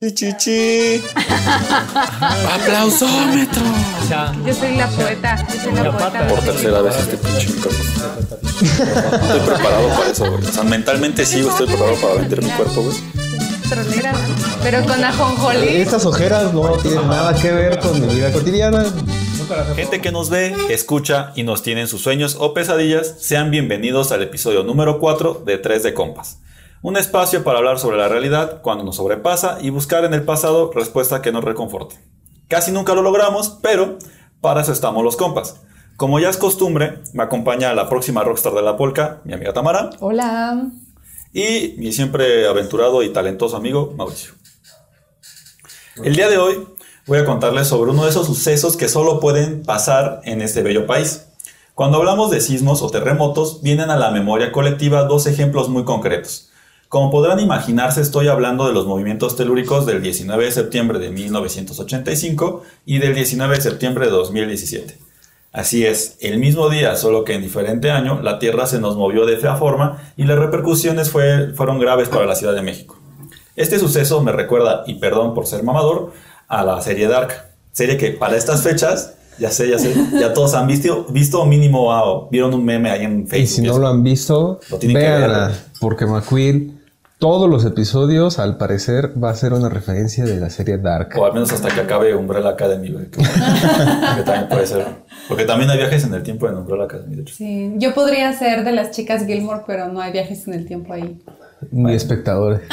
Chichichi. ¡Aplausómetro! Yo soy la poeta. Yo soy la poeta. Por tercera vez este pinche micrófono. Estoy preparado para eso, güey. O sea, mentalmente sí, estoy preparado para vender mi cuerpo, güey. Pero con ajonjolí. Estas ojeras no tienen nada que ver con mi vida cotidiana. Gente que nos ve, escucha y nos tiene en sus sueños o pesadillas, sean bienvenidos al episodio número 4 de 3 de Compas. Un espacio para hablar sobre la realidad cuando nos sobrepasa y buscar en el pasado respuesta que nos reconforte. Casi nunca lo logramos, pero para eso estamos los compas. Como ya es costumbre, me acompaña la próxima rockstar de la polka, mi amiga Tamara, Hola. y mi siempre aventurado y talentoso amigo Mauricio. El día de hoy voy a contarles sobre uno de esos sucesos que solo pueden pasar en este bello país. Cuando hablamos de sismos o terremotos, vienen a la memoria colectiva dos ejemplos muy concretos. Como podrán imaginarse, estoy hablando de los movimientos telúricos del 19 de septiembre de 1985 y del 19 de septiembre de 2017. Así es, el mismo día, solo que en diferente año, la Tierra se nos movió de fea forma y las repercusiones fue- fueron graves para la Ciudad de México. Este suceso me recuerda, y perdón por ser mamador, a la serie Dark. Serie que para estas fechas, ya sé, ya sé, ya todos han visto, visto mínimo ah, vieron un meme ahí en Facebook. Y si no lo han visto, Lo tienen que véanla. ver. Porque McQueen, todos los episodios, al parecer, va a ser una referencia de la serie Dark. O al menos hasta que acabe Umbrella Academy. Que, que también puede ser. Porque también hay viajes en el tiempo en Umbrella Academy, de hecho. Sí, yo podría ser de las chicas Gilmore, pero no hay viajes en el tiempo ahí. Ni espectadores.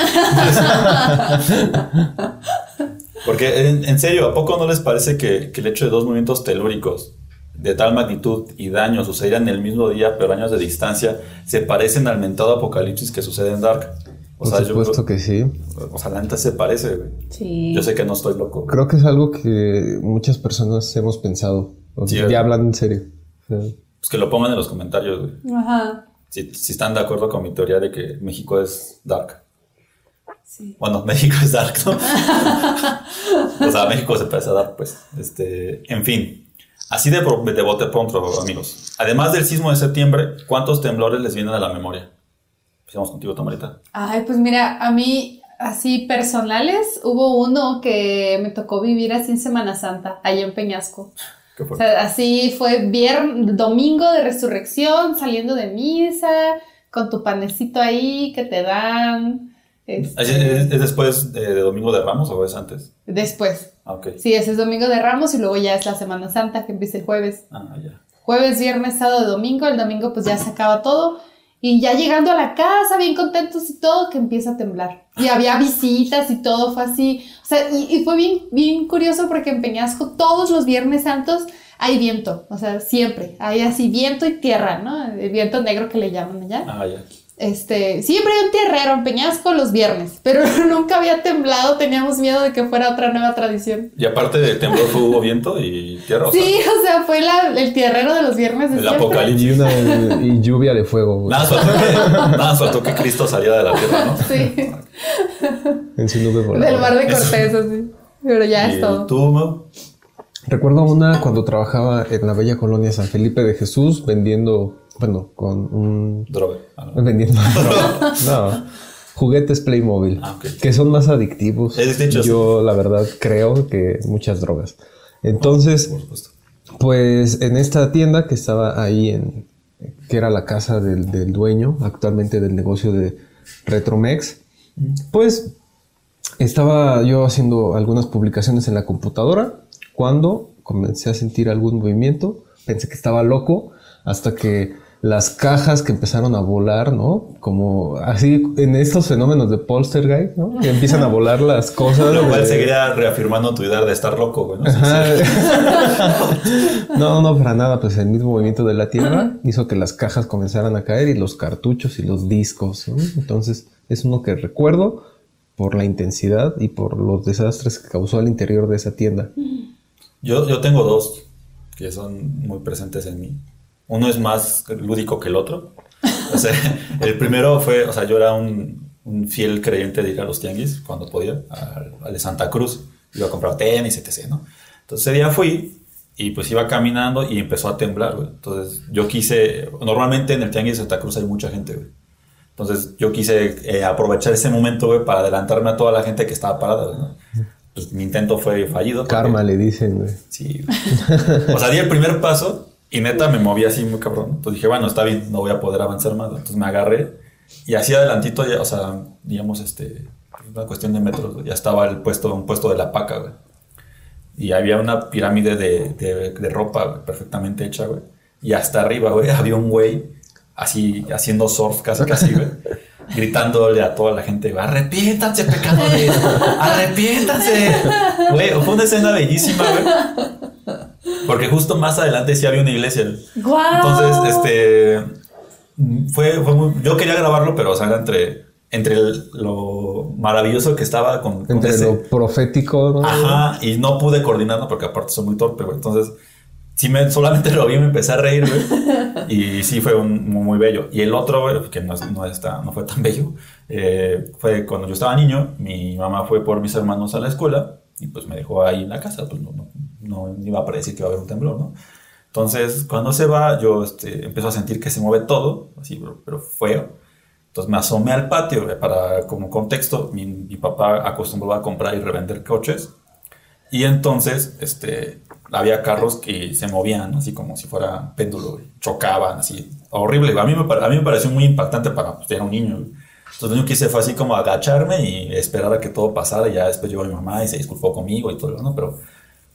Porque en, en serio, ¿a poco no les parece que, que el hecho de dos movimientos telúricos de tal magnitud y daño sucedieran en el mismo día, pero años de distancia, se parecen al mentado apocalipsis que sucede en Dark? O Por sea, yo supuesto que sí. O sea, la neta se parece, güey. Sí. Yo sé que no estoy loco. Creo que es algo que muchas personas hemos pensado. O Sí, sea, ya hablan en serio. Pues que lo pongan en los comentarios, güey. Ajá. Si, si están de acuerdo con mi teoría de que México es Dark. Sí. Bueno, México es Dark, ¿no? o sea, México se parece a Dark, pues. Este, en fin. Así de bote pronto, amigos. Además del sismo de septiembre, ¿cuántos temblores les vienen a la memoria? Empezamos contigo, Tamarita. Ay, pues mira, a mí, así personales, hubo uno que me tocó vivir así en Semana Santa, allá en Peñasco. ¿Qué O fue? sea, así fue viernes, domingo de resurrección, saliendo de misa, con tu panecito ahí que te dan. este, ¿Es, es- es después de, de Domingo de Ramos o es antes? después. Ah. Sí, ese es domingo de Ramos y luego ya es la Semana Santa que empieza el jueves. Ah, ya. Jueves, viernes, sábado, domingo. El domingo pues ya se acaba todo. Y ya llegando a la casa, bien contentos y todo, que empieza a temblar. Y había visitas y todo fue así. O sea, y, fue bien, bien curioso porque en Peñasco todos los viernes santos hay viento. O sea, siempre. Hay así viento y tierra, ¿no? El viento negro que le llaman allá. Ah, ya. Este, siempre hay un tierrero en Peñasco los viernes, pero nunca había temblado. Teníamos miedo de que fuera otra nueva tradición. Y aparte de temblor fue- hubo viento y tierra. Sí, o sea, fue la- el tierrero de los viernes de El siempre. apocalipsis. y, una, y lluvia de fuego Nada más faltó que, que Cristo saliera de la tierra, ¿no? Sí, en su nube del voladora. mar de Cortés, así. Pero ya es Y todo. tú? Recuerdo una cuando trabajaba en la bella colonia San Felipe de Jesús vendiendo, bueno, con un... Droga. Ah, no. Vendiendo... no, juguetes Playmobil, Ah, que son más adictivos. Yo, la verdad, creo que muchas drogas. Entonces, Por supuesto. pues en esta tienda que estaba ahí en... que era la casa del, del dueño actualmente del negocio de Retromex, pues estaba yo haciendo algunas publicaciones en la computadora cuando comencé a sentir algún movimiento. Pensé que estaba loco hasta que las cajas que empezaron a volar, ¿no? Como así en estos fenómenos de poltergeist, ¿no? Que empiezan a volar las cosas. Lo cual de- seguiría reafirmando tu idea de estar loco, güey. ¿no? No, no, para nada. Pues el mismo movimiento de la Tierra hizo que las cajas comenzaran a caer y los cartuchos y los discos. ¿no? Entonces es uno que recuerdo por la intensidad y por los desastres que causó al interior de esa tienda. Yo, yo tengo dos que son muy presentes en mí. Uno es más lúdico que el otro. O sea, el primero fue, o sea, yo era un, un fiel creyente de ir a los tianguis cuando podía, al, al de Santa Cruz. Iba a comprar tenis, etc., ¿no? Entonces ese día fui y pues iba caminando y empezó a temblar, güey. Entonces yo quise, normalmente en el tianguis de Santa Cruz hay mucha gente, güey. Entonces yo quise eh, aprovechar ese momento, güey, para adelantarme a toda la gente que estaba parada, güey, ¿no? Pues mi intento fue fallido. porque- Karma le dicen, güey. Sí. güey. O sea, di el primer paso y neta me moví así muy cabrón. Entonces dije, bueno, está bien, no voy a poder avanzar más. Entonces me agarré y así adelantito, ya, o sea, digamos, este, una cuestión de metros, ya estaba el puesto, un puesto de la paca, güey. Y había una pirámide de, de- de ropa güey, perfectamente hecha, güey. Y hasta arriba, güey, había un güey así haciendo surf casi, casi, güey. Gritándole a toda la gente, arrepiéntanse, pecadores, arrepiéntanse. Güey, fue una escena bellísima, güey. Porque justo más adelante sí había una iglesia. ¡Guau! Entonces, este. Fue, fue muy. Yo quería grabarlo, pero, o sea, era entre. Entre el- lo maravilloso que estaba con, con Entre ese- lo profético, ¿no? Ajá, y no pude coordinarlo porque aparte soy muy torpe, güey. Entonces, sí me, solamente lo vi y me empecé a reír, güey. Y sí fue un, muy, muy bello. Y el otro, güey, que no, no, está, no fue tan bello, eh, fue cuando yo estaba niño, mi mamá fue por mis hermanos a la escuela y pues me dejó ahí en la casa, pues no, no, no iba a predecir que iba a haber un temblor, ¿no? Entonces, cuando se va, yo este, empiezo a sentir que se mueve todo, así, pero, pero feo. Entonces me asomé al patio, güey, para, como contexto, mi, mi papá acostumbraba a comprar y revender coches. Y entonces, este, había carros que se movían así como si fuera péndulo, chocaban así, horrible. A mí me, a mí me pareció muy impactante para, pues, era un niño. Entonces yo quise fue así como agacharme y esperar a que todo pasara. Y ya después llegó mi mamá y se disculpó conmigo y todo, ¿no? Pero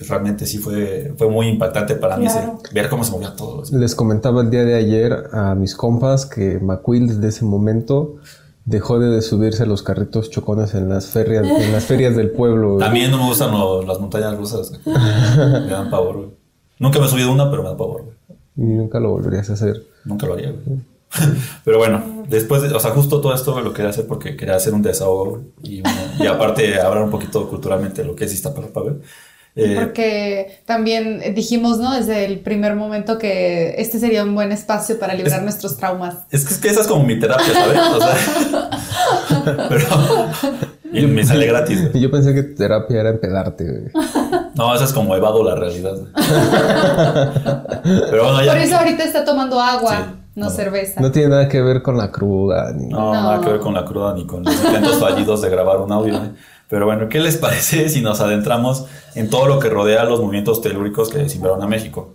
realmente sí fue, fue muy impactante para mí ese- ver cómo se movía todo. así. Les comentaba el día de ayer a mis compas que McQuill desde ese momento dejó de subirse a los carritos chocones en las ferias, en las ferias del pueblo. güey. También no me gustan lo- las montañas rusas. güey. me dan pavor, güey. Nunca me he subido una, pero me da pavor, güey. Y nunca lo volverías a hacer. Nunca lo haría, güey. Pero bueno, después, de, o sea, justo todo esto lo quería hacer porque quería hacer un desahogo güey, y, una- y aparte hablar un poquito culturalmente de lo que es Iztapalapa, güey. Eh, Porque también dijimos, ¿no? Desde el primer momento que este sería un buen espacio para librar nuestros traumas. es, que, es que esa es como mi terapia, ¿sabes? O sea, pero y me sale gratis. güey. Y yo pensé que terapia era empedarte. güey. No, esa es como evado la realidad. güey. Pero bueno, ya. Por eso ahorita está tomando agua, Sí, no, no. cerveza. No tiene nada que ver con la cruda. Ni... No, No. nada que ver con la cruda ni con los intentos fallidos de grabar un audio. ¿eh? Pero bueno, ¿qué les parece si nos adentramos en todo lo que rodea los movimientos telúricos que simbraron a México?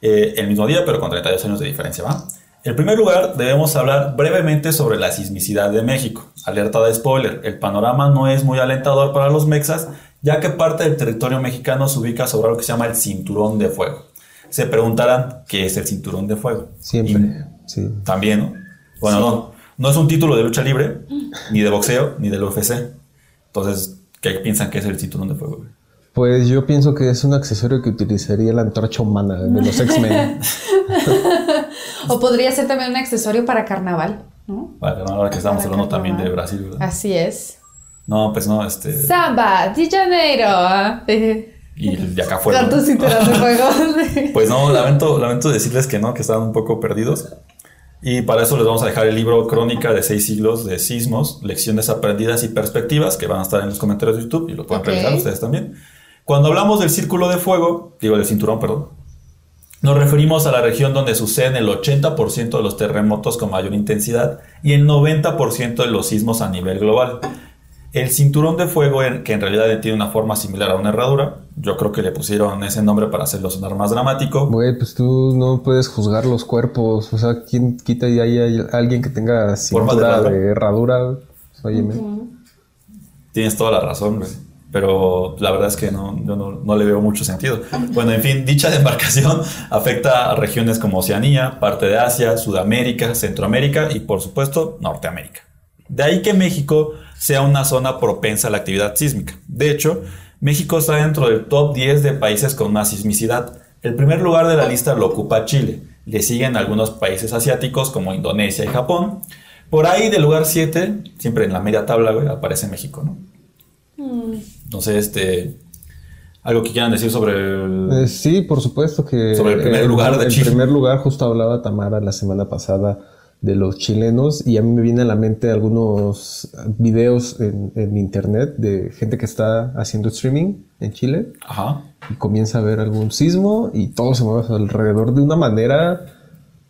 Eh, el mismo día, pero con 32 años de diferencia, ¿va? En primer lugar, debemos hablar brevemente sobre la sismicidad de México. Alerta de spoiler, el panorama no es muy alentador para los mexas, ya que parte del territorio mexicano se ubica sobre lo que se llama el cinturón de fuego. Se preguntarán qué es el cinturón de fuego. Siempre. Sí. También, ¿no? Bueno, no. No es un título de lucha libre, ni de boxeo, ni del UFC. Entonces, ¿qué piensan que es el cinturón de fuego? güey? Pues yo pienso que es un accesorio que utilizaría la antorcha humana de los X-Men. O podría ser también un accesorio para carnaval, ¿no? Vale, no, ahora que estamos Para hablando también de. Brasil, ¿verdad? Así es. No, pues no, este. Samba de Janeiro. Y de acá afuera. Con ¿no? de fuego. Pues no, lamento, lamento decirles que no, que estaban un poco perdidos. Y para eso les vamos a dejar el libro Crónica de seis siglos de sismos, lecciones aprendidas y perspectivas, que van a estar en los comentarios de YouTube y lo pueden revisar ustedes también. Cuando hablamos del círculo de fuego, digo del cinturón, perdón, nos referimos a la región donde suceden el 80% de los terremotos con mayor intensidad y el 90% de los sismos a nivel global. El cinturón de fuego, que en realidad tiene una forma similar a una herradura, yo creo que le pusieron ese nombre para hacerlo sonar más dramático. Güey, pues tú no puedes juzgar los cuerpos. O sea, ¿quién quita y hay alguien que tenga de cintura herradura. de herradura? Pues, óyeme. Tienes toda la razón, güey. Pero la verdad es que no, yo no, no le veo mucho sentido. Bueno, en fin, dicha demarcación afecta a regiones como Oceanía, parte de Asia, Sudamérica, Centroamérica y por supuesto Norteamérica. De ahí que México sea una zona propensa a la actividad sísmica. De hecho, México está dentro del top 10 de países con más sismicidad. El primer lugar de la lista lo ocupa Chile. Le siguen algunos países asiáticos como Indonesia y Japón. Por ahí del lugar 7, siempre en la media tabla, güey, aparece México, ¿no? No sé, este. Algo que quieran decir sobre el. Eh, sí, por supuesto que... Sobre el primer lugar de El Chile. primer lugar, justo hablaba Tamara la semana pasada de los chilenos y a mí me viene a la mente algunos videos en, en internet de gente que está haciendo streaming en Chile Ajá. y comienza a ver algún sismo y todo se mueve alrededor de una manera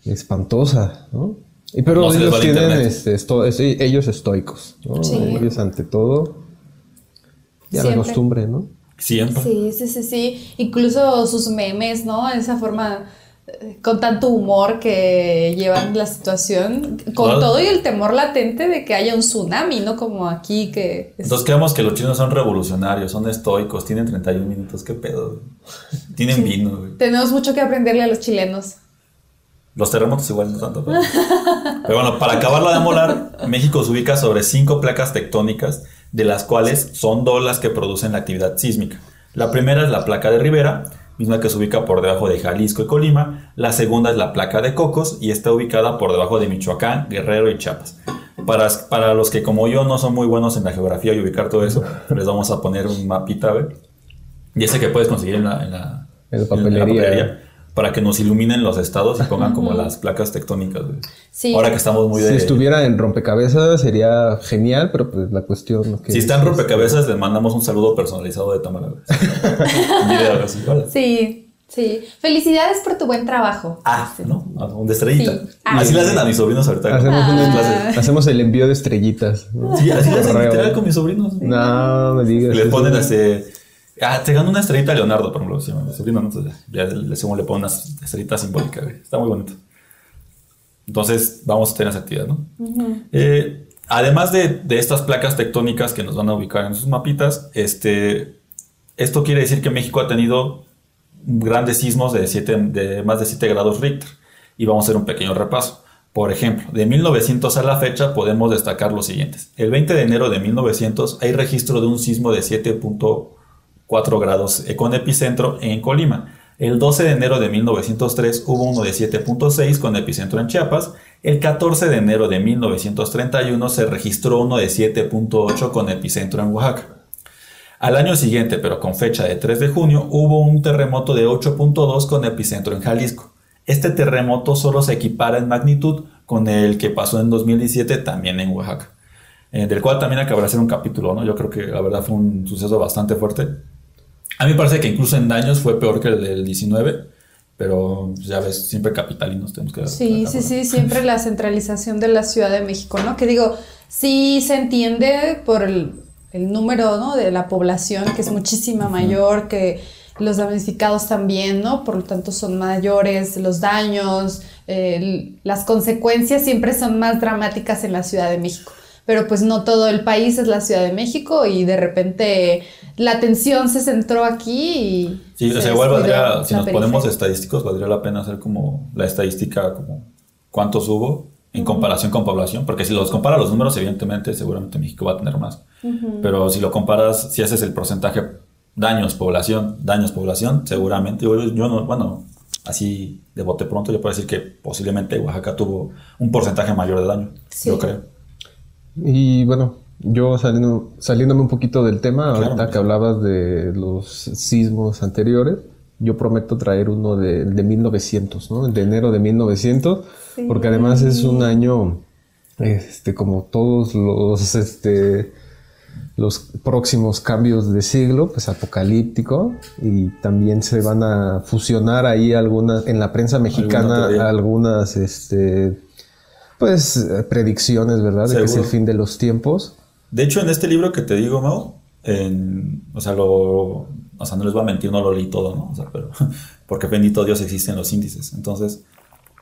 espantosa, ¿no? Y pero No ellos tienen este, esto- es- ellos estoicos, ¿no? Sí. Ellos ante todo. Ya la Siempre. costumbre, ¿no? Siempre. Sí, sí, sí, sí. Incluso sus memes, ¿no? Esa forma con tanto humor que llevan la situación, con todo y el temor latente de que haya un tsunami, ¿no? Como aquí que... es- Entonces creemos que los chinos son revolucionarios, son estoicos, tienen 31 minutos, qué pedo. Tienen vino, güey. Tenemos mucho que aprenderle a los chilenos. Los terremotos igual no tanto. Pero, pero bueno, para acabarla de molar, México se ubica sobre cinco placas tectónicas, de las cuales son dos las que producen la actividad sísmica. La primera es la placa de Rivera, misma que se ubica por debajo de Jalisco y Colima. La segunda es la placa de Cocos y está ubicada por debajo de Michoacán, Guerrero y Chiapas. Para, para los que como yo no son muy buenos en la geografía y ubicar todo eso, les vamos a poner un mapita, ¿ve? Y ese que puedes conseguir en la, en la, En la papelería. Para que nos iluminen los estados y pongan como las placas tectónicas. güey. Sí. Ahora que estamos muy de... Si estuviera en rompecabezas sería genial, pero pues la cuestión ¿no? que Si está en rompecabezas, le mandamos un saludo personalizado de Tamara. así. Sí, sí. Felicidades por tu buen trabajo. Ah, ¿no? Ah, Un de estrellita. Sí. Ah. Así le hacen a mis sobrinos ahorita. Hacemos, clases. hacemos el envío de estrellitas. ¿no? Sí, así le hacen con mis sobrinos. No, me digas. Le ponen este... Ah, te ganó una estrellita a Leonardo, por ejemplo. Llama mi sobrino, ¿no? Entonces, ya le, según le ponen una estrellita simbólica, güey. Está muy bonito. Entonces, vamos a tener esa actividad, ¿no? Eh, además de, de estas placas tectónicas que nos van a ubicar en sus mapitas, este, esto quiere decir que México ha tenido grandes sismos de, siete- de más de 7 grados Richter. Y vamos a hacer un pequeño repaso. Por ejemplo, de 1900 a la fecha podemos destacar los siguientes. El 20 de enero de 1900 hay registro de un sismo de 7.4 grados eh, con epicentro en Colima. El 12 de enero de 1903 hubo uno de 7.6 con epicentro en Chiapas. El 14 de enero de 1931 se registró uno de 7.8 con epicentro en Oaxaca. Al año siguiente, pero con fecha de 3 de junio, hubo un terremoto de 8.2 con epicentro en Jalisco. Este terremoto solo se equipara en magnitud con el que pasó en 2017 también en Oaxaca, eh, del cual también acabará hacer un capítulo, ¿no? Yo creo que la verdad fue un suceso bastante fuerte. A mí me parece que incluso en daños fue peor que el del 19, pero pues, ya ves, siempre capitalinos tenemos que... Sí, sí, sí, siempre la centralización de la Ciudad de México, ¿no? Que digo, sí se entiende por el, el número, ¿no? De la población, que es muchísima mayor, que los damnificados también, ¿no? Por lo tanto son mayores, los daños, eh, las consecuencias siempre son más dramáticas en la Ciudad de México. Pero pues no todo el país es la Ciudad de México y de repente la atención se centró aquí y... Sí, o se sea, igual valdría, si nos ponemos estadísticos, valdría la pena hacer como la estadística, como cuántos hubo en comparación con población, porque si los compara los números, evidentemente, seguramente México va a tener más. Pero si lo comparas, si haces el porcentaje daños, población, daños, población, seguramente, yo, yo no, bueno, así de bote pronto, yo puedo decir que posiblemente Oaxaca tuvo un porcentaje mayor de daño, Sí. yo creo. Y bueno, yo saliendo, saliéndome un poquito del tema, Claro. ahorita que hablabas de los sismos anteriores, yo prometo traer uno de, de 1900, ¿no? De enero de 1900, porque además es un año, este, como todos los, este, los próximos cambios de siglo, pues apocalíptico, y también se van a fusionar ahí algunas, en la prensa mexicana, algunas, este, pues eh, predicciones, ¿verdad? De que es el fin de los tiempos. De hecho, en este libro que te digo, Mau, en- o sea, lo, o sea, no les voy a mentir, no lo leí todo, ¿no? O sea, pero, porque bendito Dios existen los índices. Entonces,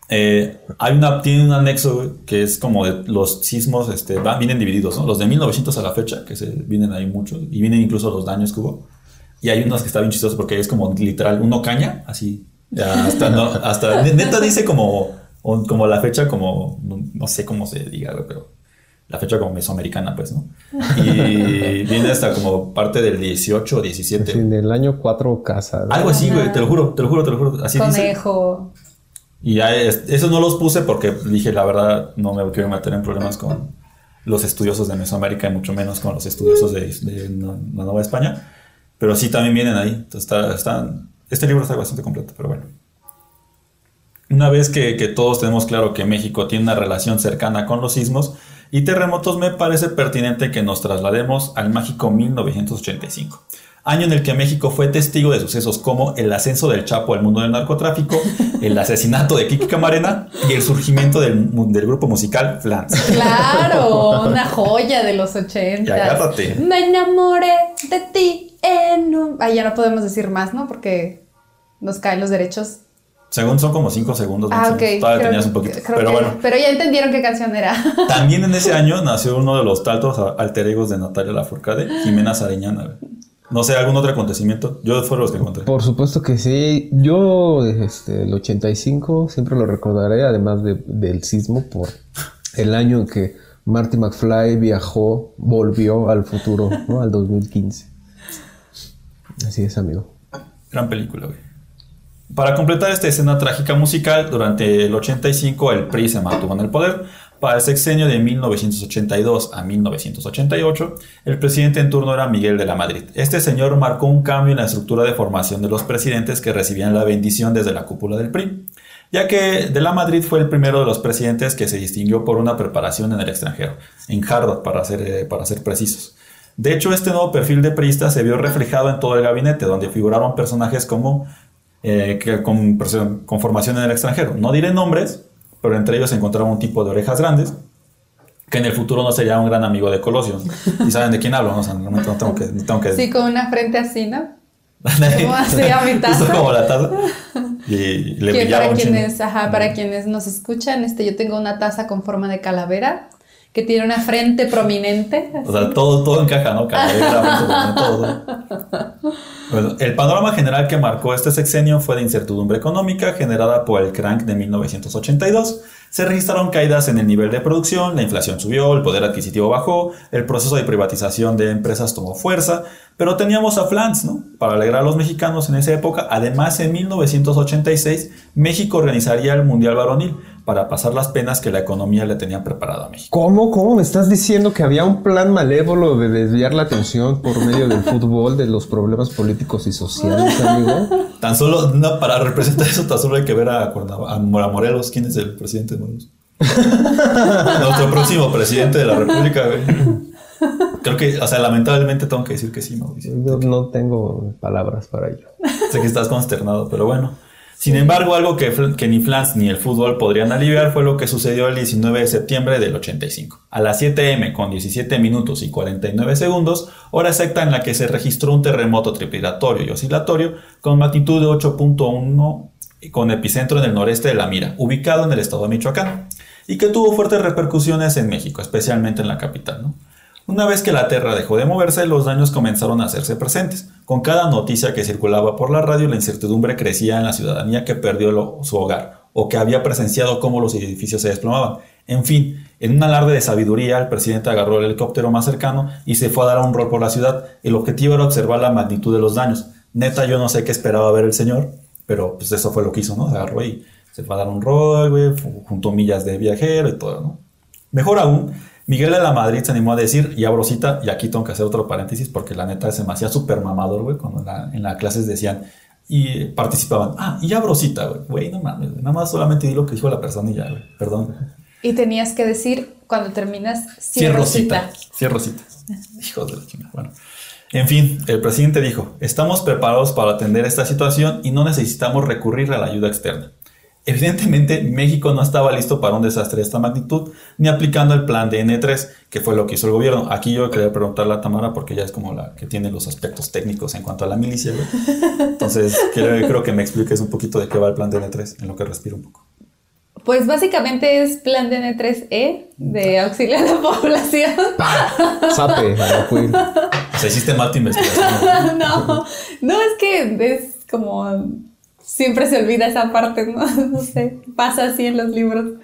eh, hay una, tiene un anexo que es como de los sismos, este, van, vienen divididos, ¿no? Los de 1900 a la fecha, que se vienen ahí muchos, y vienen incluso los daños que hubo. Y hay unos que está bien chistosos porque es como literal, uno caña, así, hasta, no, hasta, neta dice como, un- como la fecha, como, no, no sé cómo se diga, pero la fecha como mesoamericana, pues, ¿no? Y viene hasta como parte del 18 o 17. En el año 4 casa. ¿no? Algo así, güey, te lo juro, te lo juro, te lo juro. Así dice. Conejo. Y ya es- eso no los puse porque dije, la verdad, no me quiero meter en problemas con los estudiosos de Mesoamérica y mucho menos con los estudiosos de, de la la Nueva España. Pero sí también vienen ahí. Entonces, está, están- este libro está bastante completo, pero bueno. Una vez que, que todos tenemos claro que México tiene una relación cercana con los sismos y terremotos, me parece pertinente que nos traslademos al mágico 1985. año en el que México fue testigo de sucesos como el ascenso del Chapo al mundo del narcotráfico, el asesinato de Kiki Camarena y el surgimiento del, del grupo musical Flans. Claro, una joya de los 80. Y agárrate. Me enamoré de ti en un... Ay, ya no podemos decir más, ¿no? Porque nos caen los derechos. Según son como 5 segundos. Ah, ok. Todavía Creo- tenías un poquito. creo Pero que- bueno. Pero ya entendieron qué canción era. También en ese año nació uno de los tantos alter egos de Natalia Lafourcade, Jimena Sariñana. güey. No sé, algún otro acontecimiento. Yo fueron los que encontré. Por supuesto que sí. Yo, este, el 85, siempre lo recordaré, además de- del sismo, por el año en que Marty McFly viajó, volvió al futuro, ¿no? Al 2015. Así es, amigo. Gran película, güey. Para completar esta escena trágica musical, durante el 85 el PRI se mantuvo en el poder. Para el sexenio de 1982 a 1988, el presidente en turno era Miguel de la Madrid. Este señor marcó un cambio en la estructura de formación de los presidentes que recibían la bendición desde la cúpula del PRI, ya que de la Madrid fue el primero de los presidentes que se distinguió por una preparación en el extranjero, en Harvard para ser, eh, para ser precisos. De hecho, este nuevo perfil de priista se vio reflejado en todo el gabinete, donde figuraron personajes como eh, que con, con formación en el extranjero. No diré nombres, pero entre ellos se encontraba un tipo de orejas grandes, que en el futuro no sería un gran amigo de Colosio. ¿Y saben de quién hablo? No, O sea, no tengo que... No tengo que Sí, con una frente así, ¿no? Como así a mi taza. como la taza. Y le brillaba para un quienes, ajá, para quienes nos escuchan, este, yo tengo una taza con forma de calavera que tiene una frente prominente. O sea, todo, todo encaja, ¿no? Calavera, todo. Bueno, el panorama general que marcó este sexenio fue de incertidumbre económica generada por el crank de 1982. Se registraron caídas en el nivel de producción, la inflación subió, el poder adquisitivo bajó, el proceso de privatización de empresas tomó fuerza, pero teníamos a Flans, ¿no? Para alegrar a los mexicanos en esa época. Además, en 1986, México organizaría el Mundial Varonil para pasar las penas que la economía le tenía preparado a México. ¿Cómo? ¿Cómo me estás diciendo que había un plan malévolo de desviar la atención por medio del fútbol de los problemas políticos y sociales, amigo? Tan solo, no, para representar eso, tan solo hay que ver a, a Morelos. ¿Quién es el presidente de Morelos? Nuestro próximo presidente de la República, güey. Creo que, o sea, lamentablemente tengo que decir que sí, Mauricio. No tengo palabras para ello. Sé que estás consternado, pero bueno. Sin embargo, algo que, ni Flans ni el fútbol podrían aliviar fue lo que sucedió el 19 de septiembre del 85. A las 7 m con 17 minutos y 49 segundos, hora exacta en la que se registró un terremoto tripilatorio y oscilatorio con magnitud de 8.1 y con epicentro en el noreste de La Mira, ubicado en el estado de Michoacán, y que tuvo fuertes repercusiones en México, especialmente en la capital. Una vez que la Tierra dejó de moverse, los daños comenzaron a hacerse presentes. Con cada noticia que circulaba por la radio, la incertidumbre crecía en la ciudadanía que perdió su hogar o que había presenciado cómo los edificios se desplomaban. En fin, en un alarde de sabiduría, el presidente agarró el helicóptero más cercano y se fue a dar un rol por la ciudad. El objetivo era observar la magnitud de los daños. Neta, yo no sé qué esperaba ver el señor, pero pues eso fue lo que hizo, ¿no? Agarró y se fue a dar un rol, güey, juntó millas de viajero y todo, ¿no? Mejor aún, Miguel de la Madrid se animó a decir, y abro cita, y aquí tengo que hacer otro paréntesis porque la neta se me hacía súper mamador, güey, cuando en la, en la clases decían, y participaban, ah, y abro cita, güey, güey, no mames, nada más solamente di lo que dijo la persona y ya, güey, perdón. Y tenías que decir cuando terminas, Cierro cierro cita, cita. cierro cita. Hijos de la chingada, bueno. En fin, el presidente dijo, estamos preparados para atender esta situación y no necesitamos recurrir a la ayuda externa. Evidentemente, México no estaba listo para un desastre de esta magnitud, ni aplicando el plan de N3, que fue lo que hizo el gobierno. Aquí yo quería preguntarle a Tamara, porque ella es como la que tiene los aspectos técnicos en cuanto a la milicia, güey. Entonces, creo, creo que me expliques un poquito de qué va el plan de N3, en lo que respiro un poco. Pues básicamente es plan de N3E de auxiliar a la población. Sape. O sea, hiciste mal tu investigación. no, no es que es como siempre se olvida esa parte, ¿no? No sé, pasa así en los libros.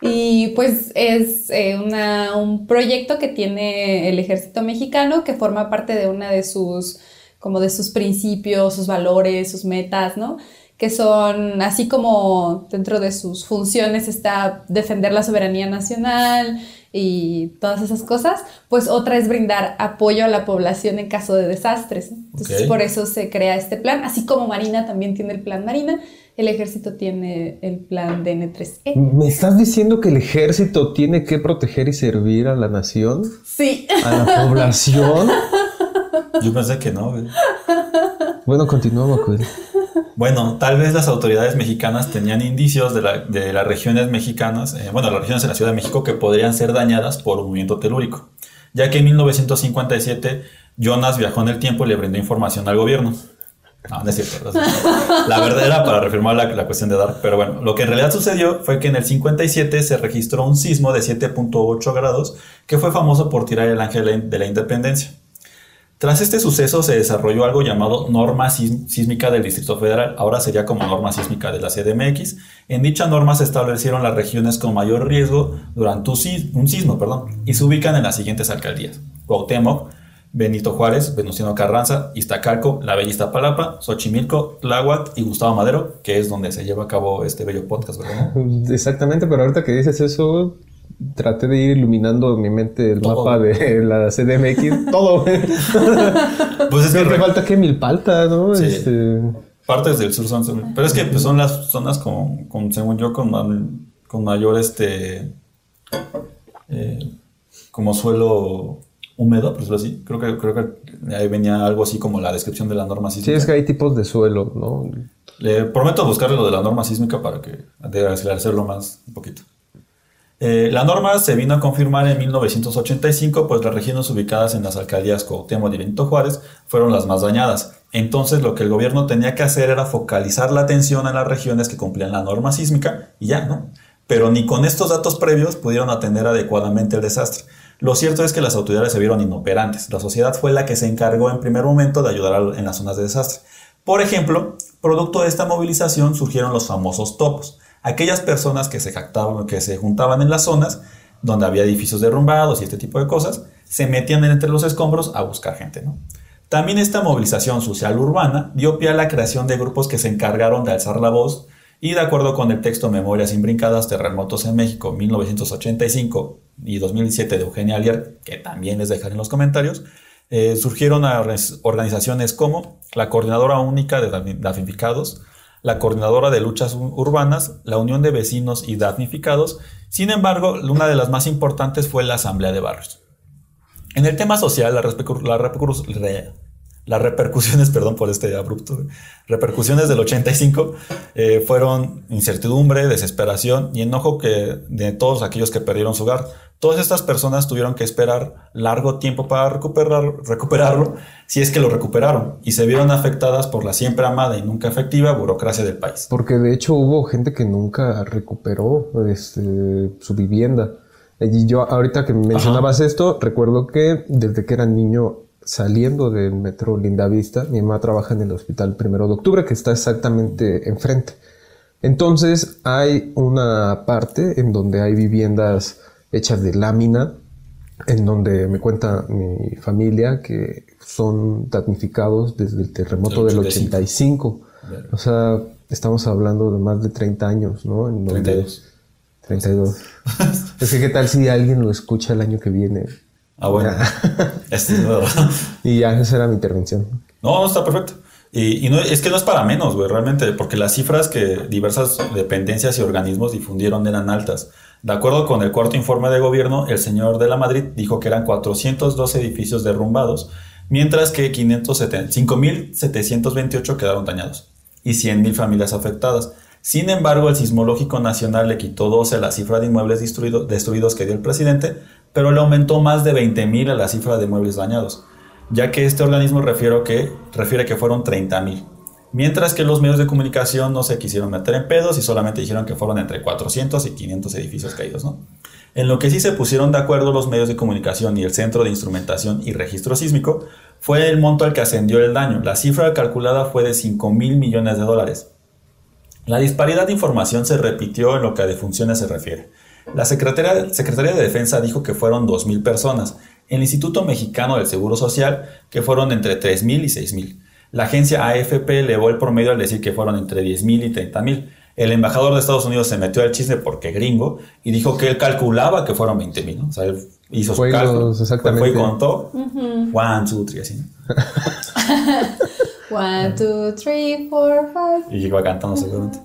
Y pues es eh, una- un proyecto que tiene el ejército mexicano que forma parte de una de sus, como de sus principios, sus valores, sus metas, ¿no? Que son, así como dentro de sus funciones está defender la soberanía nacional y todas esas cosas, pues otra es brindar apoyo a la población en caso de desastres. Entonces, por eso se crea este plan, así como Marina también tiene el plan Marina, el ejército tiene el plan de N3E. ¿Me estás diciendo que el ejército tiene que proteger y servir a la nación? Sí, ¿A la población? Yo pensé que no, güey. Bueno, continuamos con Bueno, tal vez las autoridades mexicanas tenían indicios de, la- de las regiones mexicanas, eh, bueno, las regiones en la Ciudad de México que podrían ser dañadas por un movimiento telúrico, ya que en 1957 Jonas viajó en el tiempo y le brindó información al gobierno. No, no es cierto. no es cierto. La verdad era para reafirmar la, la cuestión de Dark, pero bueno, lo que en realidad sucedió fue que en el 57 se registró un sismo de 7.8 grados que fue famoso por tirar el ángel de la independencia. Tras este suceso se desarrolló algo llamado norma sísmica del Distrito Federal, ahora sería como norma sísmica de la CDMX. En dicha norma se establecieron las regiones con mayor riesgo durante un sismo, perdón, y se ubican en las siguientes alcaldías: Cuauhtémoc, Benito Juárez, Venustiano Carranza, Iztacalco, La Bella Iztapalapa, Xochimilco, Tláhuac y Gustavo Madero, que es donde se lleva a cabo este bello podcast, ¿verdad? Exactamente, pero ahorita que dices eso, traté de ir iluminando en mi mente el Todo. mapa de la CDMX. Todo. Pues es que Te falta que Milpalta, ¿no? Sí. Este, Partes del sur son. Pero es que pues, son las zonas con, con, según yo, con, con mayor este. eh, como suelo húmedo, por decirlo así. Creo que, creo que ahí venía algo así como la descripción de la norma sí, sísmica. es que hay tipos de suelo, ¿no? Le prometo buscarle lo de la norma sísmica para que de esclarecerlo más un poquito. Eh, la norma se vino a confirmar en 1985, pues las regiones ubicadas en las alcaldías Cuauhtémoc y Benito Juárez fueron las más dañadas. Entonces lo que el gobierno tenía que hacer era focalizar la atención en las regiones que cumplían la norma sísmica y ya, ¿no? Pero ni con estos datos previos pudieron atender adecuadamente el desastre. Lo cierto es que las autoridades se vieron inoperantes. La sociedad fue la que se encargó en primer momento de ayudar en las zonas de desastre. Por ejemplo, producto de esta movilización surgieron los famosos topos, aquellas personas que se juntaban en las zonas donde había edificios derrumbados y este tipo de cosas, se metían entre los escombros a buscar gente. También esta movilización social urbana dio pie a la creación de grupos que se encargaron de alzar la voz y de acuerdo con el texto Memorias Imbrincadas, Terremotos en México 1985 y 2007 de Eugenia Alier, que también les dejaré en los comentarios, eh, surgieron orga- organizaciones como la Coordinadora Única de Damni- Damnificados, la Coordinadora de Luchas Ur- Urbanas, la Unión de Vecinos y Damnificados. Sin embargo, una de las más importantes fue la Asamblea de Barrios. En el tema social, las repercusiones, perdón por este abrupto, repercusiones del 85 eh, fueron incertidumbre, desesperación y enojo que de todos aquellos que perdieron su hogar. Todas estas personas tuvieron que esperar largo tiempo para recuperar, recuperarlo, si es que lo recuperaron, y se vieron afectadas por la siempre amada y nunca efectiva burocracia del país. Porque de hecho hubo gente que nunca recuperó este, su vivienda. Y yo ahorita que mencionabas esto, recuerdo que desde que era niño saliendo del metro Lindavista, mi mamá trabaja en el hospital Primero de Octubre, que está exactamente enfrente. Entonces hay una parte en donde hay viviendas hechas de lámina, en donde me cuenta mi familia que son damnificados desde el terremoto Del del 85. 85. O sea, estamos hablando de más de 30 años, ¿no? En donde- 32. 32. es que qué tal si alguien lo escucha el año que viene. Ah, bueno. Este es nuevo. Y ya esa era mi intervención. No, no está perfecto. Y, y no, es que no es para menos, güey, realmente, porque las cifras que diversas dependencias y organismos difundieron eran altas. De acuerdo con el cuarto informe de gobierno, el señor de la Madrid dijo que eran 412 edificios derrumbados, mientras que 570 5.728 quedaron dañados y 100.000 familias afectadas. Sin embargo, el Sismológico Nacional le quitó 12 a la cifra de inmuebles destruido- destruidos que dio el presidente, pero le aumentó más de 20.000 a la cifra de muebles dañados ya que este organismo refiero que, refiere que fueron 30.000. Mientras que los medios de comunicación no se quisieron meter en pedos y solamente dijeron que fueron entre 400 y 500 edificios caídos, ¿no? En lo que sí se pusieron de acuerdo los medios de comunicación y el Centro de Instrumentación y Registro Sísmico fue el monto al que ascendió el daño. La cifra calculada fue de 5 mil millones de dólares. La disparidad de información se repitió en lo que a defunciones se refiere. La Secretaría, de Defensa dijo que fueron 2.000 personas, el Instituto Mexicano del Seguro Social que fueron entre 3.000 y 6.000. La agencia AFP elevó el promedio al decir que fueron entre 10.000 y 30.000. El embajador de Estados Unidos se metió al chisme porque gringo y dijo que él calculaba que fueron 20.000. ¿no? O sea, él hizo Fue su y cálculo. los- exactamente. Fue y contó. One, two, three, así. ¿no? One, two, three, four, five. Y iba cantando seguramente.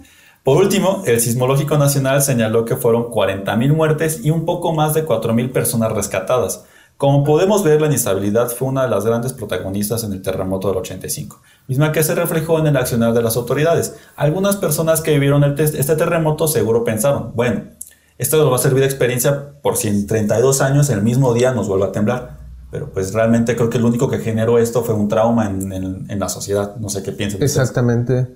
Por último, el Sismológico Nacional señaló que fueron 40.000 muertes y un poco más de 4.000 personas rescatadas. Como podemos ver, la inestabilidad fue una de las grandes protagonistas en el terremoto del 85, misma que se reflejó en el accionar de las autoridades. Algunas personas que vivieron este terremoto seguro pensaron, bueno, esto nos va a servir de experiencia por si en 32 años el mismo día nos vuelve a temblar. Pero pues realmente creo que lo único que generó esto fue un trauma en, la sociedad. No sé qué piensan. Exactamente.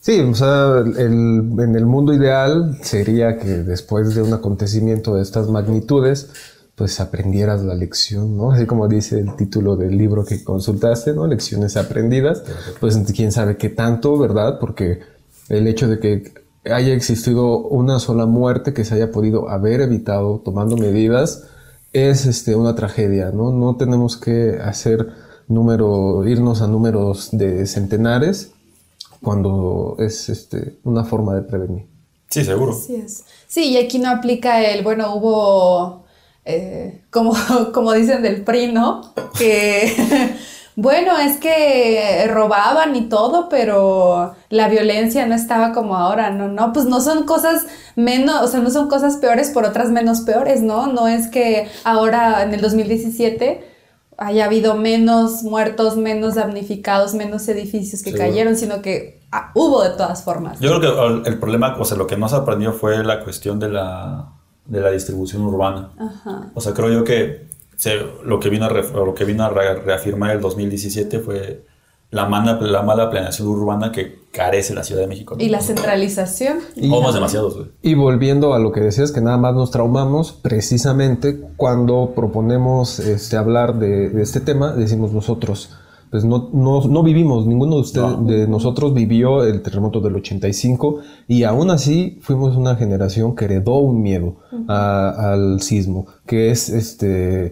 Sí, o sea, en el mundo ideal sería que después de un acontecimiento de estas magnitudes, pues aprendieras la lección, ¿no? Así como dice el título del libro que consultaste, ¿no? Lecciones aprendidas. Pues quién sabe qué tanto, ¿verdad? Porque el hecho de que haya existido una sola muerte que se haya podido haber evitado tomando medidas es este, una tragedia, ¿no? No tenemos que hacer número, irnos a números de centenares cuando es este, una forma de prevenir. Sí, seguro. Así es. Sí, y aquí no aplica el, bueno, hubo, eh, como, como dicen del PRI, ¿no? Que, bueno, es que robaban y todo, pero la violencia no estaba como ahora, ¿no? No, pues no son cosas menos, o sea, no son cosas peores por otras menos peores, ¿no? No es que ahora en el 2017 haya habido menos muertos, menos damnificados, menos edificios que cayeron, sino que ah, hubo de todas formas. Yo creo que el- el problema, o sea, lo que se aprendió fue la cuestión de la, de la distribución urbana. Ajá. O sea, creo yo que se- lo que vino a, ref- lo que vino a re- reafirmar el 2017 fue la mala, la mala planeación urbana que carece la Ciudad de México. Y la centralización. Somos demasiados, güey. Y volviendo a lo que decías, que nada más nos traumamos, precisamente cuando proponemos este, hablar de, de este tema, decimos nosotros, pues no, no, no vivimos, ninguno de ustedes, No. de nosotros vivió el terremoto del 85 y aún así fuimos una generación que heredó un miedo a- al sismo, que es este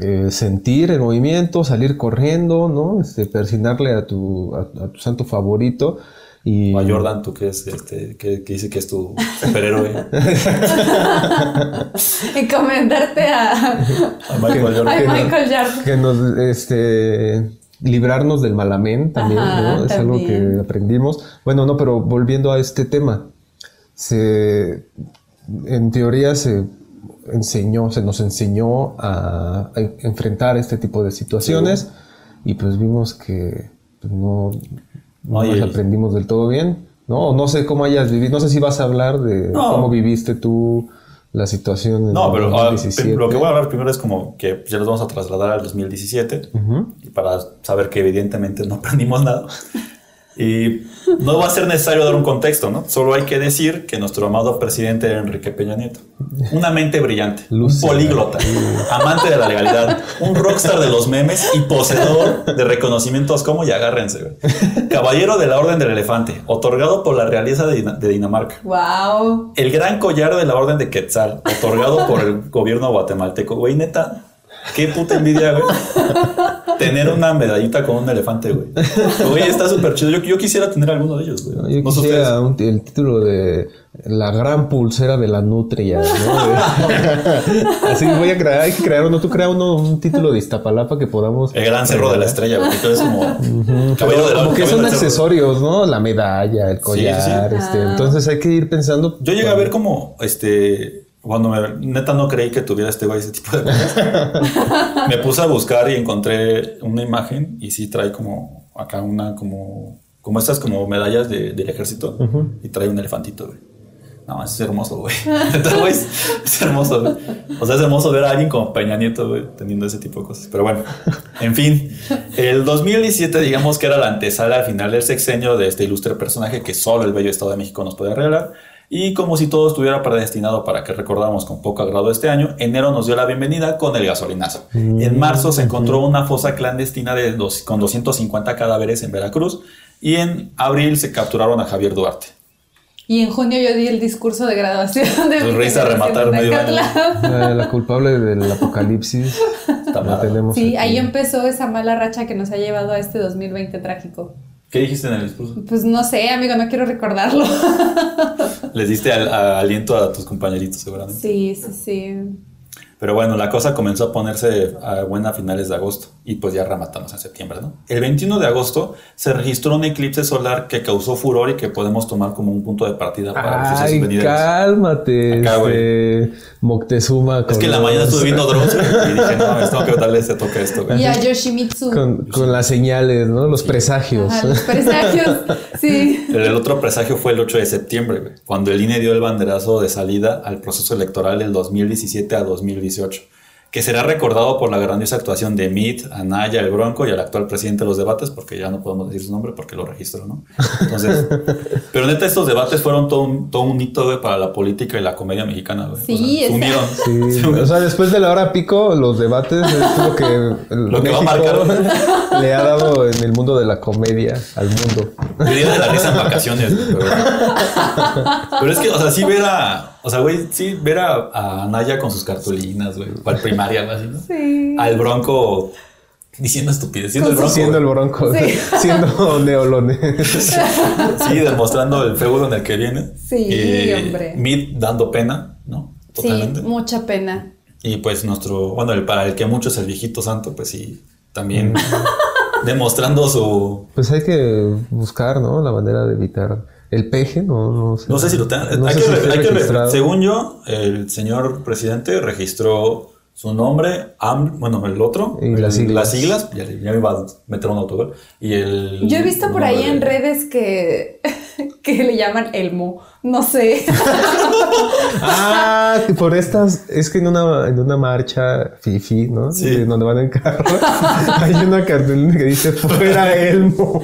eh, sentir el movimiento, salir corriendo, ¿no? Este, persignarle a tu, a, a tu santo favorito. Y, O a Jordan, tú que, es, este, que, que dice que es tu superhéroe. Encomendarte a, A Michael Jordan. a Michael Jordan. que nos este librarnos del malamén también, Ajá, ¿no? Es algo que aprendimos. Bueno, no, pero volviendo a este tema, se en teoría se enseñó, se nos enseñó a, a enfrentar este tipo de situaciones y pues vimos que pues, no, no aprendimos del todo bien, ¿no? No sé cómo hayas vivido, no sé si vas a hablar de No. cómo viviste tú la situación en No, pero ah, 2017. lo que voy a hablar primero es como que ya nos vamos a trasladar al 2017 Ujú. y para saber que evidentemente no aprendimos nada. Y no va a ser necesario dar un contexto, ¿no? Solo hay que decir que nuestro amado presidente era Enrique Peña Nieto. Una mente brillante, un políglota, amante de la legalidad, un rockstar de los memes y poseedor de reconocimientos como, y agárrense, güey. Caballero de la Orden del Elefante, otorgado por la realeza de, de Dinamarca. Wow. El gran collar de la Orden de Quetzal, otorgado por el gobierno guatemalteco. Güey, neta, qué puta envidia, güey. Tener una medallita con un elefante, güey. Güey, está súper chido. Yo, yo quisiera tener alguno de ellos, güey. No, yo No quisiera un- el título de La gran pulsera de la nutria, ¿no? Así voy a crear, hay que crear uno, tú crea uno, un título de Iztapalapa que podamos... El gran cerro de la estrella, güey. Entonces, como. Caballero de la Como que son accesorios, ¿no? La medalla, el sí, collar, sí. este, Ah. entonces hay que ir pensando... Yo llegué a ver como, este, cuando me, neta no creí que tuviera este güey ese tipo de cosas. me puse a buscar y encontré una imagen y sí trae como acá una, como, como estas como medallas de- del ejército y trae un elefantito, güey. No, es hermoso, güey. Es hermoso, güey. O sea, es hermoso ver a alguien como Peña Nieto, güey, teniendo ese tipo de cosas. Pero bueno, en fin. El 2017, digamos que era la antesala al final del sexenio de este ilustre personaje que solo el bello Estado de México nos puede regalar. Y como si todo estuviera predestinado para que recordáramos con poco agrado este año, enero nos dio la bienvenida con el gasolinazo. En marzo se encontró una fosa clandestina de dos- con 250 cadáveres en Veracruz. Y en abril se capturaron a Javier Duarte. Y en junio yo di el discurso de graduación de risa generación rematar medio. La, la culpable del apocalipsis Está la tenemos Sí, aquí. ahí empezó esa mala racha que nos ha llevado a este 2020 trágico. ¿Qué dijiste en el discurso? Pues no sé, amigo, no quiero recordarlo. Les diste al- a- aliento a tus compañeritos, seguramente. Sí, sí, sí. Pero bueno, la cosa comenzó a ponerse a buena a finales de agosto y pues ya rematamos en septiembre, ¿no? El 21 de agosto se registró un eclipse solar que causó furor y que podemos tomar como un punto de partida para los Ay, sucesos venideros. cálmate. Acá, güey. este, Moctezuma. Es con que en la mañana los- estuve viendo drones güey, y dije, no, me tengo que darle ese toque a esto, güey. Y a Yoshimitsu. Con, con las señales, ¿no? Los presagios. Ajá, los presagios. Sí. El, el otro presagio fue el 8 de septiembre, güey, cuando el INE dio el banderazo de salida al proceso electoral del 2017 a 2018, que será recordado por la grandiosa actuación de Meade, Anaya, el Bronco y al actual presidente de los debates, porque ya no podemos decir su nombre porque lo registró, ¿no? Entonces, pero neta, estos debates fueron todo un, todo un hito, güey, para la política y la comedia mexicana, güey. Sí, se es- unieron. Sí, o sea, después de la hora pico, los debates es lo que, el Lo que va a marcar. le ha dado en el mundo de la comedia al mundo. Yo de la risa en vacaciones, güey, pero, pero es que, o sea, sí ver a, o sea, güey, sí ver a, a Anaya con sus cartulinas, güey, para el primaria, algo así, ¿no? Sí. Al Bronco diciendo estupidez, siendo el Bronco. Siendo el bronco, Sí. siendo neolone. Sí, demostrando el feudo en el que viene. Sí, hombre. Mid dando pena, ¿no? Totalmente. Sí, mucha pena. Y pues nuestro, bueno, el, para el que mucho es el viejito santo, pues sí, también demostrando su... Pues hay que buscar, ¿no? La manera de evitar el peje, no, no sé. No sé si lo tengan. No hay sé que, si hay que según yo, el señor presidente registró su nombre, AM, bueno, el otro, Y el- las siglas. las siglas, ya, ya me iba a meter un autogol, y el... Yo he visto por ahí en de- redes que, que le llaman Elmo. No sé. Ah, por estas, es que en una, en una marcha fifi, ¿no? Sí. De Donde van en carro, hay una cartulina que dice fuera Elmo.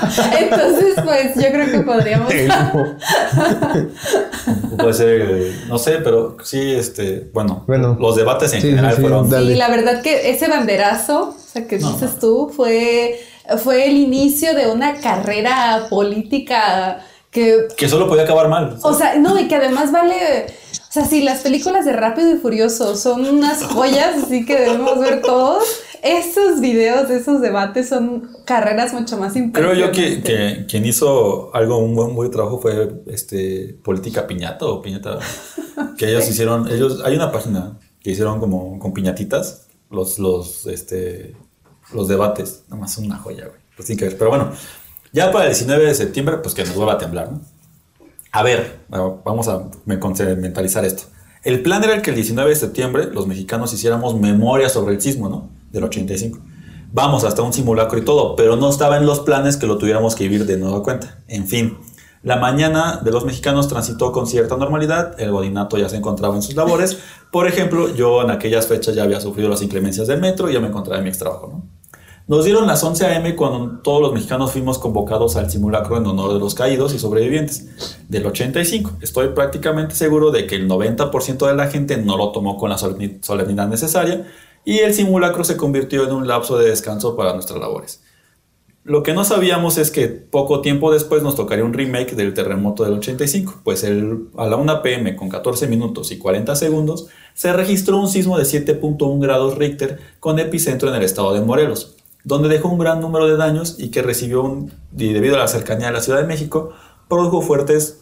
Entonces, pues yo creo que podríamos. Puede ser, eh, no sé, pero sí, este, bueno, Bueno. los debates en Sí, general sí, sí, fueron... Dale. Sí, la verdad que ese banderazo, o sea, que No, dices no. tú, fue, fue el inicio de una carrera política que Que solo podía acabar mal. O sea, no, y que además vale. O sea, si las películas de Rápido y Furioso son unas joyas, así que debemos ver todos. Estos videos, esos debates son carreras mucho más Creo impresionantes. yo que, que quien hizo algo, un buen, buen trabajo fue este Política Piñata o Piñata. Que ellos hicieron, ellos, hay una página que hicieron como con piñatitas los, los, este, los debates. Nada más una joya, güey. Pues tiene que ver. Pero bueno, ya para el 19 de septiembre, pues que nos vuelva a temblar, ¿no? A ver, vamos a me- mentalizar esto. El plan era que el 19 de septiembre los mexicanos hiciéramos memoria sobre el sismo, ¿no? Del 85. Vamos, hasta un simulacro y todo, pero no estaba en los planes que lo tuviéramos que vivir de nueva cuenta. En fin, la mañana de los mexicanos transitó con cierta normalidad, el godinato ya se encontraba en sus labores. Por ejemplo, yo en aquellas fechas ya había sufrido las inclemencias del metro y ya me encontraba en mi extrabajo, ¿no? Nos dieron las 11 a.m. cuando todos los mexicanos fuimos convocados al simulacro en honor de los caídos y sobrevivientes del 85. Estoy prácticamente seguro de que el 90% de la gente no lo tomó con la solemni- solemnidad necesaria y el simulacro se convirtió en un lapso de descanso para nuestras labores. Lo que no sabíamos es que poco tiempo después nos tocaría un remake del terremoto del 85, pues el, a la 1 pm con 14 minutos y 40 segundos se registró un sismo de 7.1 grados Richter con epicentro en el estado de Morelos, donde dejó un gran número de daños y que recibió un, y debido a la cercanía de la Ciudad de México, produjo fuertes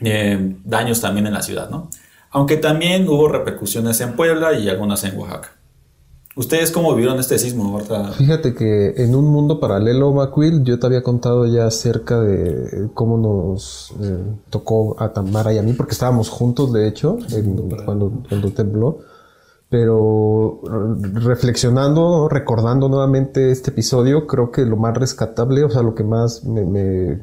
eh, daños también en la ciudad, ¿no? Aunque también hubo repercusiones en Puebla y algunas en Oaxaca. ¿Ustedes cómo vivieron este sismo, Marta? Fíjate que en un mundo paralelo, McQuill, yo te había contado ya acerca de cómo nos eh, tocó a Tamara y a mí, porque estábamos juntos, de hecho, en- cuando, cuando tembló. Pero re- reflexionando, recordando nuevamente este episodio, creo que lo más rescatable, o sea, lo que más me, me,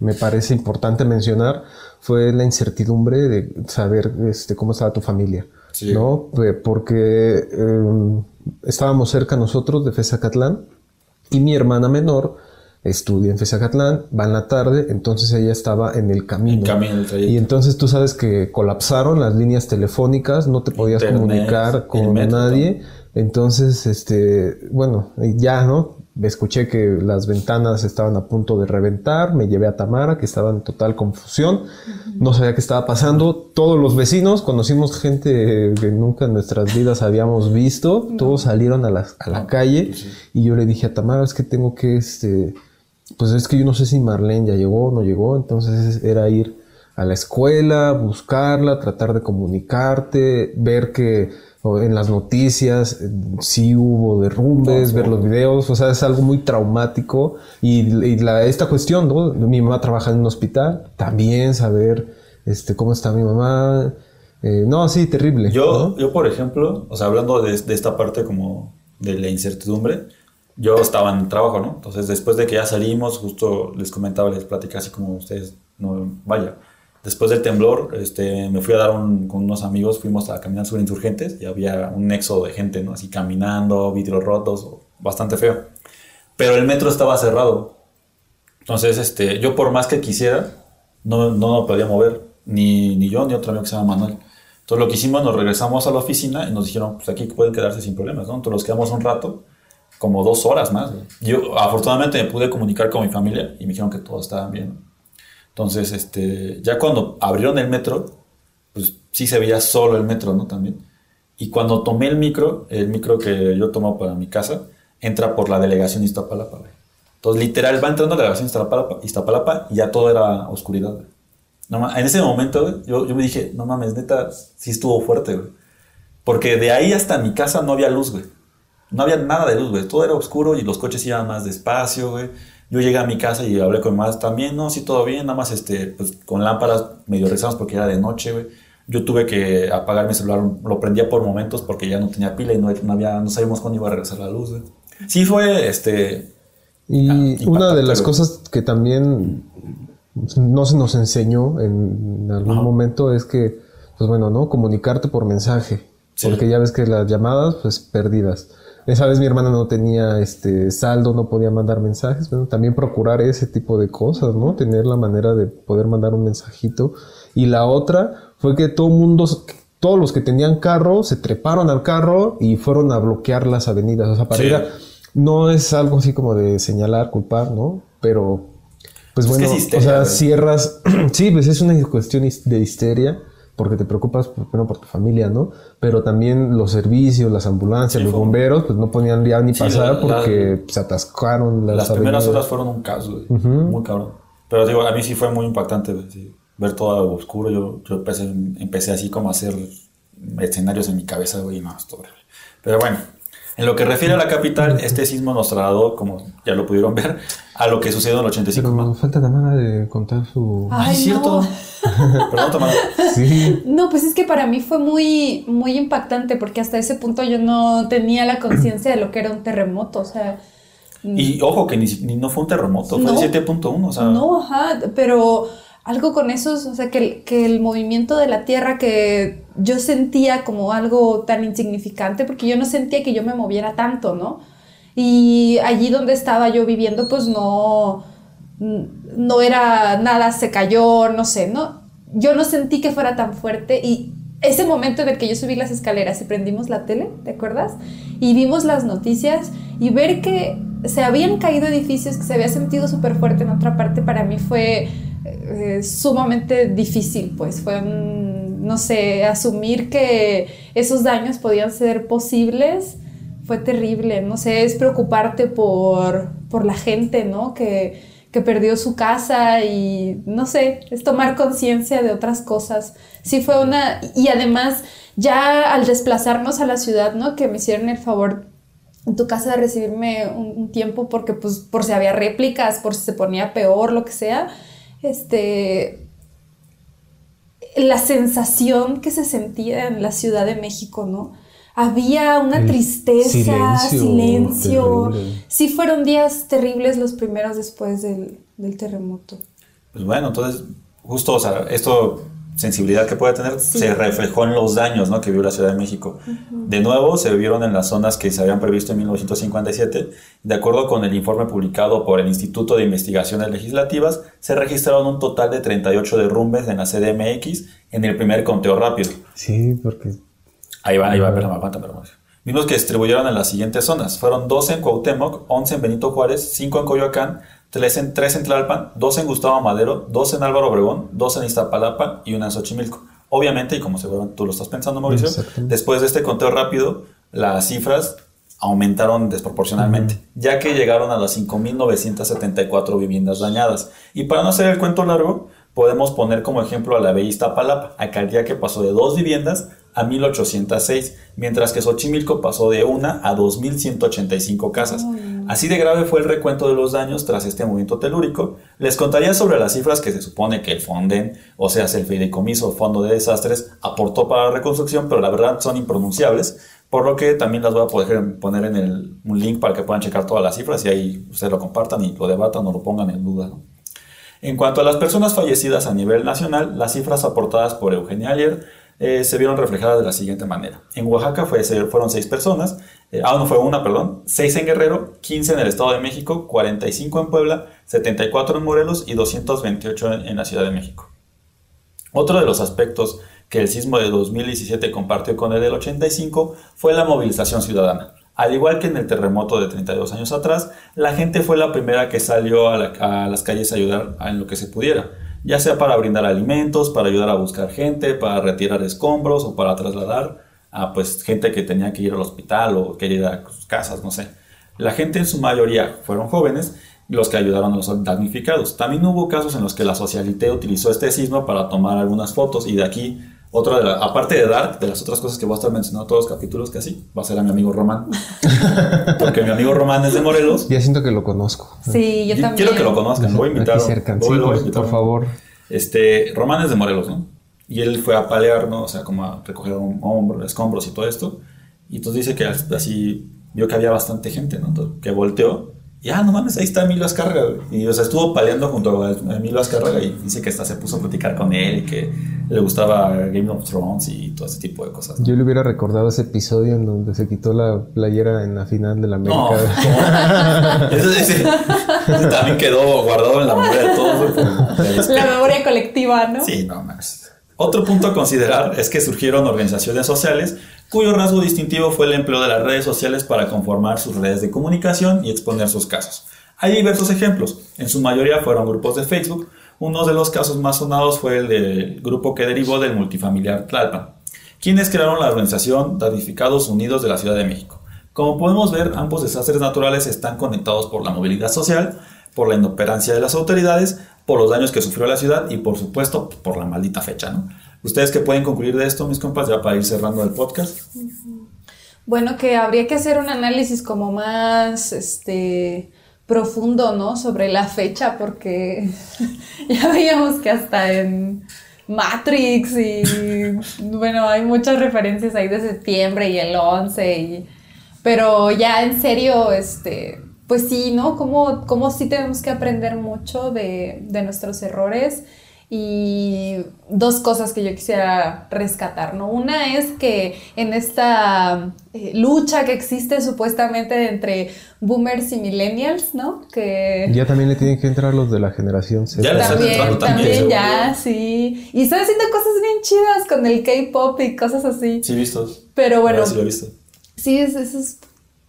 me parece importante mencionar fue la incertidumbre de saber este, cómo estaba tu familia. Sí. ¿no? Porque eh, estábamos cerca nosotros de Fezacatlán y mi hermana menor estudia en Fezacatlán, va en la tarde, entonces ella estaba en el camino. En camino. Y entonces tú sabes que colapsaron las líneas telefónicas, no te podías Internet, comunicar con metro nadie. Entonces, este, bueno, ya, ¿no? Escuché que las ventanas estaban a punto de reventar, me llevé a Tamara, que estaba en total confusión, no sabía qué estaba pasando. Todos los vecinos, conocimos gente que nunca en nuestras vidas habíamos visto, todos salieron a la, a la calle y yo le dije a Tamara, es que tengo que, este, pues es que yo no sé si Marlene ya llegó o no llegó, entonces era ir a la escuela, buscarla, tratar de comunicarte, ver que en las noticias eh, sí hubo derrumbes, ver los videos, o sea, es algo muy traumático. Y, y la, esta cuestión, ¿no? Mi mamá trabaja en un hospital, también saber este, cómo está mi mamá. Eh, no, sí, terrible. Yo, ¿no? yo, por ejemplo, o sea, hablando de, de esta parte como de la incertidumbre, yo estaba en el trabajo, ¿no? Entonces, después de que ya salimos, justo les comentaba, les platicé así como ustedes, no, vaya, después del temblor, este, me fui a dar un, con unos amigos, fuimos a caminar sobre insurgentes y había un nexo de gente, ¿no? Así caminando, vidrios rotos, bastante feo. Pero el metro estaba cerrado. Entonces, este, yo por más que quisiera, no, no me podía mover, ni, ni yo, ni otro amigo que se llama Manuel. Entonces, lo que hicimos, nos regresamos a la oficina y nos dijeron, pues aquí pueden quedarse sin problemas, ¿no? Entonces, nos quedamos un rato, como dos horas más. Yo, afortunadamente, me pude comunicar con mi familia y me dijeron que todo estaba bien. Entonces, este, ya cuando abrieron el metro, pues sí se veía solo el metro, ¿no? También. Y cuando tomé el micro, el micro que yo tomo para mi casa, entra por la delegación Iztapalapa, güey. Entonces, literal, va entrando la delegación Iztapalapa, Iztapalapa y ya todo era oscuridad, güey. No en ese momento, güey, yo, yo me dije, no mames, neta, sí estuvo fuerte, güey. Porque de ahí hasta mi casa no había luz, güey. No había nada de luz, güey. Todo era oscuro y los coches iban más despacio, güey. Yo llegué a mi casa y hablé con más también, no, sí, todo bien, nada más este, pues, con lámparas medio rezamos porque era de noche, güey. Yo tuve que apagar mi celular, lo prendía por momentos porque ya no tenía pila y no, no había, no sabíamos cuándo iba a regresar la luz, güey. Sí fue, este, Y Ah, una de las güey. cosas que también no se nos enseñó en algún Ajá. momento es que, pues bueno, ¿no? Comunicarte por mensaje. Sí. Porque ya ves que las llamadas, pues perdidas. Esa vez mi hermana no tenía este saldo, no podía mandar mensajes. Bueno, también procurar ese tipo de cosas, ¿no? Tener la manera de poder mandar un mensajito. Y la otra fue que todo mundo, todos los que tenían carro, se treparon al carro y fueron a bloquear las avenidas. O sea, para Sí. ir a- no es algo así como de señalar, culpar, ¿no? Pero, pues bueno, histeria, o sea, cierras, sí, pues es una cuestión de histeria, porque te preocupas, pues, bueno, por tu familia, ¿no? Pero también los servicios, las ambulancias, Sí, los bomberos, pues no ponían ya ni Sí, pasar la- la- porque se atascaron las, las primeras horas fueron un caos, güey. Muy cabrón. Pero digo, a mí sí fue muy impactante, güey, sí. Ver todo oscuro. Yo, yo empecé, empecé así como a hacer escenarios en mi cabeza, güey, y no, esto horrible. Pero bueno, en lo que refiere a la capital, este sismo nos trasladó, como ya lo pudieron ver, a lo que sucedió en el 85. Pero ¿no? falta Tamara de contar su... Ay, Ay, es cierto. no. Perdón, Tamara. Sí. No, pues es que para mí fue muy, muy impactante porque hasta ese punto yo no tenía la conciencia de lo que era un terremoto, o sea... Y ojo, que ni, ni no fue un terremoto, fue No. de 7.1, o sea... No, ajá, pero algo con esos, o sea, que el, que el movimiento de la tierra que yo sentía como algo tan insignificante, porque yo no sentía que yo me moviera tanto, ¿no? Y allí donde estaba yo viviendo, pues no, no era nada, se cayó, no sé, ¿no? Yo no sentí que fuera tan fuerte y ese momento en el que yo subí las escaleras y prendimos la tele, ¿te acuerdas? Y vimos las noticias y ver que se habían caído edificios, que se había sentido súper fuerte en otra parte, para mí fue eh, sumamente difícil, pues fue, un, no sé, asumir que esos daños podían ser posibles fue terrible, no sé, es preocuparte por, por la gente, ¿no? Que, que perdió su casa y no sé, es tomar conciencia de otras cosas. Sí fue una, y además ya al desplazarnos a la ciudad, ¿no? Que me hicieron el favor en tu casa de recibirme un, un tiempo porque pues por si había réplicas, por si se ponía peor, lo que sea, este, la sensación que se sentía en la Ciudad de México, ¿no? Había una El tristeza, silencio silencio. Sí fueron días terribles los primeros después del, del terremoto. Pues bueno, entonces, justo, o sea, esto, sensibilidad que puede tener, Sí. se reflejó en los daños ¿no? que vio la Ciudad de México. De nuevo, se vieron en las zonas que se habían previsto en 1957. De acuerdo con el informe publicado por el Instituto de Investigaciones Legislativas, se registraron un total de 38 derrumbes en la CDMX en el primer conteo rápido. Sí, porque... Ahí va, ahí va, perdón, aguanta, perdón. Vimos que distribuyeron en las siguientes zonas. Fueron 12 en Cuauhtémoc, 11 en Benito Juárez, 5 en Coyoacán, 3 en, 3 en Tlalpan, 2 en Gustavo Madero, 2 en Álvaro Obregón, 2 en Iztapalapa y 1 en Xochimilco. Obviamente, y como seguro tú lo estás pensando, Mauricio, después de este conteo rápido, las cifras aumentaron desproporcionalmente, ya que llegaron a las 5.974 viviendas dañadas. Y para no hacer el cuento largo, podemos poner como ejemplo a la Bella Iztapalapa, alcaldía que pasó de dos viviendas a 1806, mientras que Xochimilco pasó de una a 2185 casas. Así de grave fue el recuento de los daños tras este movimiento telúrico. Les contaría sobre las cifras que se supone que el Fonden, o sea, el Fideicomiso Fondo de Desastres, aportó para la reconstrucción, pero la verdad son impronunciables, por lo que también las voy a poner en el, un link para que puedan checar todas las cifras y ahí ustedes lo compartan y lo debatan o lo pongan en duda. En cuanto a las personas fallecidas a nivel nacional, las cifras aportadas por Eugenia Ayer eh, se vieron reflejadas de la siguiente manera. En Oaxaca fue, fueron seis personas, eh, ah, no fue una, perdón, seis en Guerrero, 15 en el Estado de México, 45 en Puebla, 74 en Morelos y 228 en, en la Ciudad de México. Otro de los aspectos que el sismo de 2017 compartió con el del 85 fue la movilización ciudadana. Al igual que en el terremoto de 32 años atrás, la gente fue la primera que salió a, las calles a ayudar en lo que se pudiera, ya sea para brindar alimentos, para ayudar a buscar gente, para retirar escombros o para trasladar a pues, gente que tenía que ir al hospital o quería ir a sus casas, no sé. La gente en su mayoría fueron jóvenes los que ayudaron a los damnificados. También hubo casos en los que la Socialité utilizó este sismo para tomar algunas fotos y de aquí otra de la, aparte de Dark, de las otras cosas que voy a estar mencionando todos los capítulos que así, va a ser a mi amigo Román. Porque mi amigo Román es de Morelos. Ya siento que lo conozco. Sí, yo, también. Quiero que lo conozcan, lo voy a invitar. por favor. Este, Román es de Morelos, ¿no? Y él fue a palear, ¿no? O sea, como a recoger un hombro, escombros y todo esto. Y entonces dice que así vio que había bastante gente, ¿no? que volteó y ah, no mames, ahí está Emilio Azcárraga. Y o sea, estuvo peleando junto a Emilio Azcárraga y dice que hasta se puso a platicar con él y que le gustaba Game of Thrones y todo ese tipo de cosas. Yo le hubiera recordado ese episodio en donde se quitó la playera en la final de la América. No, ese, también quedó guardado en la memoria de todos. La memoria colectiva, ¿no? Sí, no mames. Otro punto a considerar es que surgieron organizaciones sociales cuyo rasgo distintivo fue el empleo de las redes sociales para conformar sus redes de comunicación y exponer sus casos. Hay diversos ejemplos, en su mayoría fueron grupos de Facebook, uno de los casos más sonados fue el del grupo que derivó del multifamiliar Tlalpan, quienes crearon la organización Damnificados Unidos de la Ciudad de México. Como podemos ver, ambos desastres naturales están conectados por la movilidad social, por la inoperancia de las autoridades, por los daños que sufrió la ciudad y por supuesto por la maldita fecha. ¿no? ¿Ustedes qué pueden concluir de esto, mis compas, ya para ir cerrando el podcast? Bueno, que habría que hacer un análisis como más este, profundo, ¿no? Sobre la fecha, porque ya veíamos que hasta en Matrix y, bueno, hay muchas referencias ahí de septiembre y el 11, y, pero ya en serio, este, pues sí, ¿no? Como, como sí tenemos que aprender mucho de, de nuestros errores y dos cosas que yo quisiera rescatar, ¿no? Una es que en esta eh, lucha que existe supuestamente entre boomers y millennials, ¿no? Que... Ya también le tienen que entrar los de la generación Z. Ya también, también, ya, sí. Y están haciendo cosas bien chidas con el K-pop y cosas así. Sí, vistos. Pero bueno. Sí, lo he visto. Sí, esos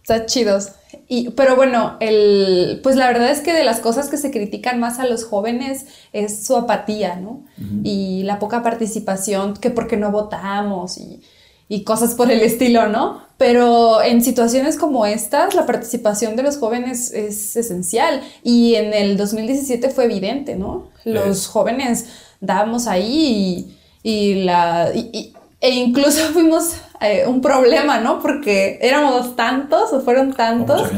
están chidos. Y, pero bueno, el, pues la verdad es que de las cosas que se critican más a los jóvenes es su apatía, ¿no? Y la poca participación, que porque no votamos y, y, cosas por el estilo, ¿no? Pero en situaciones como estas, la participación de los jóvenes es esencial. Y en el 2017 fue evidente, ¿no? Los jóvenes dábamos ahí y, y la... e incluso fuimos eh, un problema, ¿no? Porque éramos tantos o fueron tantos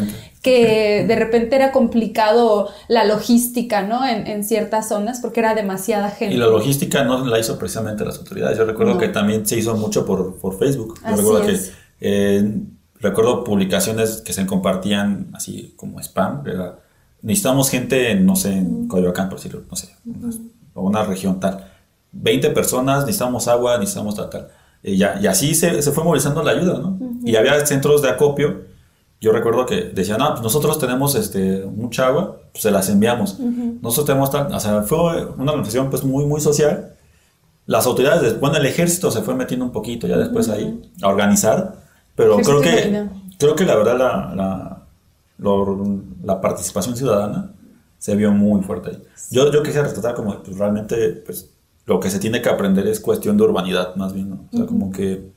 que de repente era complicado la logística, ¿no? En, ciertas zonas porque era demasiada gente. Y la logística no la hizo precisamente las autoridades. Yo recuerdo que también se hizo mucho por, por Facebook. Yo recuerdo que eh, recuerdo publicaciones que se compartían así como spam. necesitamos gente, no sé, en Coyoacán, por decirlo, no sé, o una región tal. 20 personas, necesitamos agua, necesitamos tal, tal. Y, ya, y así se, se, fue movilizando la ayuda, ¿no? Y había centros de acopio. Yo recuerdo que decían, ah, pues nosotros tenemos este, mucha agua, pues se las enviamos. Nosotros tenemos tal, o sea, fue una organización pues muy, muy social. Las autoridades, bueno, el ejército se fue metiendo un poquito ya después ahí a organizar, pero creo que, creo que la verdad la, la, la, participación ciudadana se vio muy fuerte ahí. Yo, yo quisiera rescatar como pues, realmente pues, lo que se tiene que aprender es cuestión de urbanidad, más bien, ¿no? O sea, como que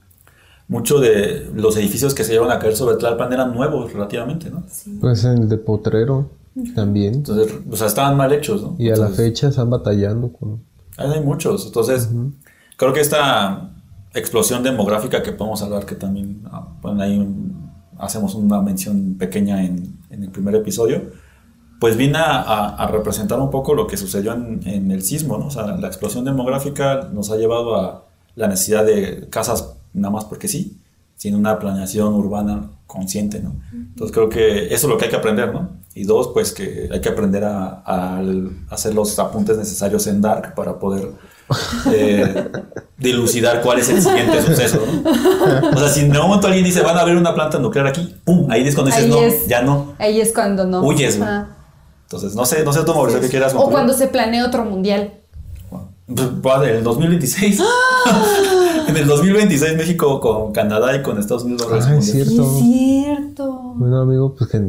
muchos de los edificios que se llevan a caer sobre Tlalpan eran nuevos relativamente, ¿no? Pues el de Potrero también. Entonces, o sea, estaban mal hechos, ¿no? Y a la fecha están batallando con, Hay muchos. Entonces, creo que esta explosión demográfica que podemos hablar, que también ah, bueno, ahí un- hacemos una mención pequeña en, en el primer episodio, pues viene a, a- a representar un poco lo que sucedió en, en el sismo, ¿no? O sea, la explosión demográfica nos ha llevado a la necesidad de casas nada más porque sí, sin una planeación urbana consciente, ¿no? Entonces creo que eso es lo que hay que aprender, ¿no? Y dos, pues que hay que aprender a, hacer los apuntes necesarios en Dark para poder eh, dilucidar cuál es el siguiente suceso, ¿no? O sea, si en un momento alguien dice, van a abrir una planta nuclear aquí, ¡pum! Ahí es cuando dices, Ahí no, es. ya no. Ahí es cuando no. Huyes, güey. Entonces, no sé, no sé tú, Mauricio, Sí. qué quieras O concluir? cuando se planea otro mundial. Pues, va en el 2026. en el 2026 México con Canadá y con Estados Unidos va a Ah, responder. es cierto. Sí, es cierto. Bueno, amigo, pues que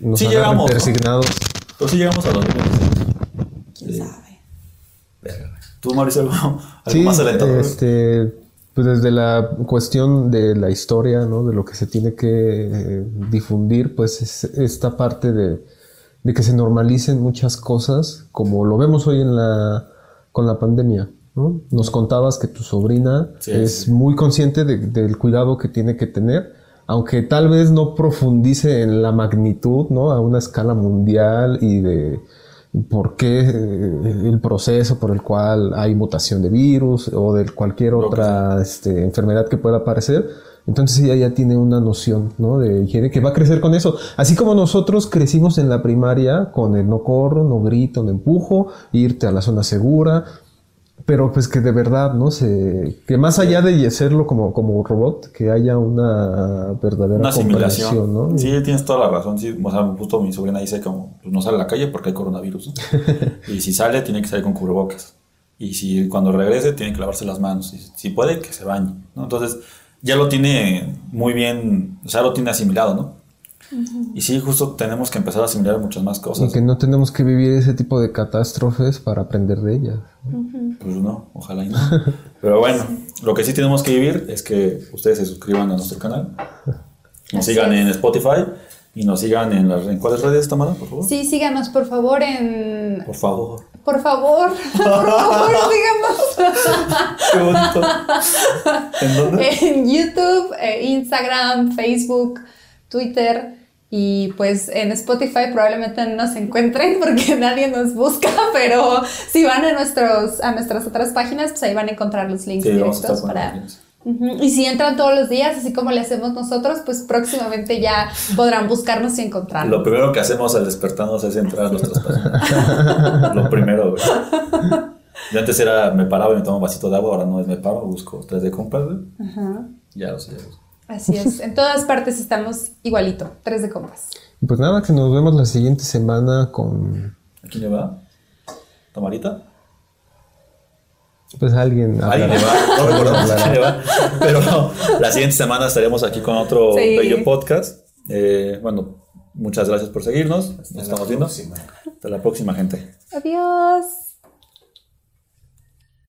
nos Sí llegamos, ¿no? persignados. Pero sí llegamos a 2026. ¿Quién Sí. sabe? ¿Tú, Mauricio, algo, algo Sí, más alentador? este, pues desde la cuestión de la historia, ¿no? De lo que se tiene que eh, difundir, pues es esta parte de, de que se normalicen muchas cosas, como lo vemos hoy en la, con la pandemia, ¿no? Nos contabas que tu sobrina Sí, es sí. muy consciente de- del cuidado que tiene que tener, aunque tal vez no profundice en la magnitud, ¿no? A una escala mundial y de por qué eh, el proceso por el cual hay mutación de virus o de cualquier otra este, enfermedad que pueda aparecer. Entonces ella ya tiene una noción ¿no? de higiene que va a crecer con eso. Así como nosotros crecimos en la primaria con el no corro, no grito, no empujo, irte a la zona segura, pero pues que de verdad, ¿no? Se, que más allá de hacerlo como, como robot, que haya una verdadera Una asimilación. ¿no? Sí, tienes toda la razón. Sí, o sea, justo mi sobrina dice como, pues no sale a la calle porque hay coronavirus. ¿no? y si sale, tiene que salir con cubrebocas. Y si cuando regrese, tiene que lavarse las manos. Y si puede, que se bañe. ¿no? Entonces, ya lo tiene muy bien, o sea, lo tiene asimilado, ¿no? Y sí, justo tenemos que empezar a asimilar muchas más Y cosas. que no tenemos que vivir ese tipo de catástrofes para aprender de ellas. Pues no, ojalá y no. Pero bueno, lo que sí tenemos que vivir es que ustedes se suscriban a nuestro canal. Nos Así sigan es. en Spotify y nos sigan en las en cuáles redes, Tamara, por favor. Sí, síganos por favor en... Por favor. Por favor, por favor, bonito. ¿En dónde? en YouTube, eh, Instagram, Facebook, Twitter y pues en Spotify probablemente no nos encuentren porque nadie nos busca, pero si van a, nuestros, a nuestras otras páginas, pues ahí van a encontrar los links Sí, directos para... links. Y si entran todos los días, así como le hacemos nosotros, pues próximamente ya podrán buscarnos y encontrarnos. Lo primero que hacemos al despertarnos es entrar a nuestras páginas. Lo primero, güey. Yo antes era me paraba y me tomaba un vasito de agua, ahora no es me paro, busco tres de compras, güey. Ajá. Ya lo sé, ya. Así es, en todas partes estamos igualito, tres de compras. Y pues nada, que nos vemos la siguiente semana con ¿A quién le va? ¿Tamarita? Pues alguien. Alguien le va, no recordamos quién le va. Pero la siguiente semana estaremos aquí con otro Sí. bello podcast. Eh, bueno, muchas gracias por seguirnos. Nos estamos viendo. próxima. Hasta la próxima, gente. Adiós.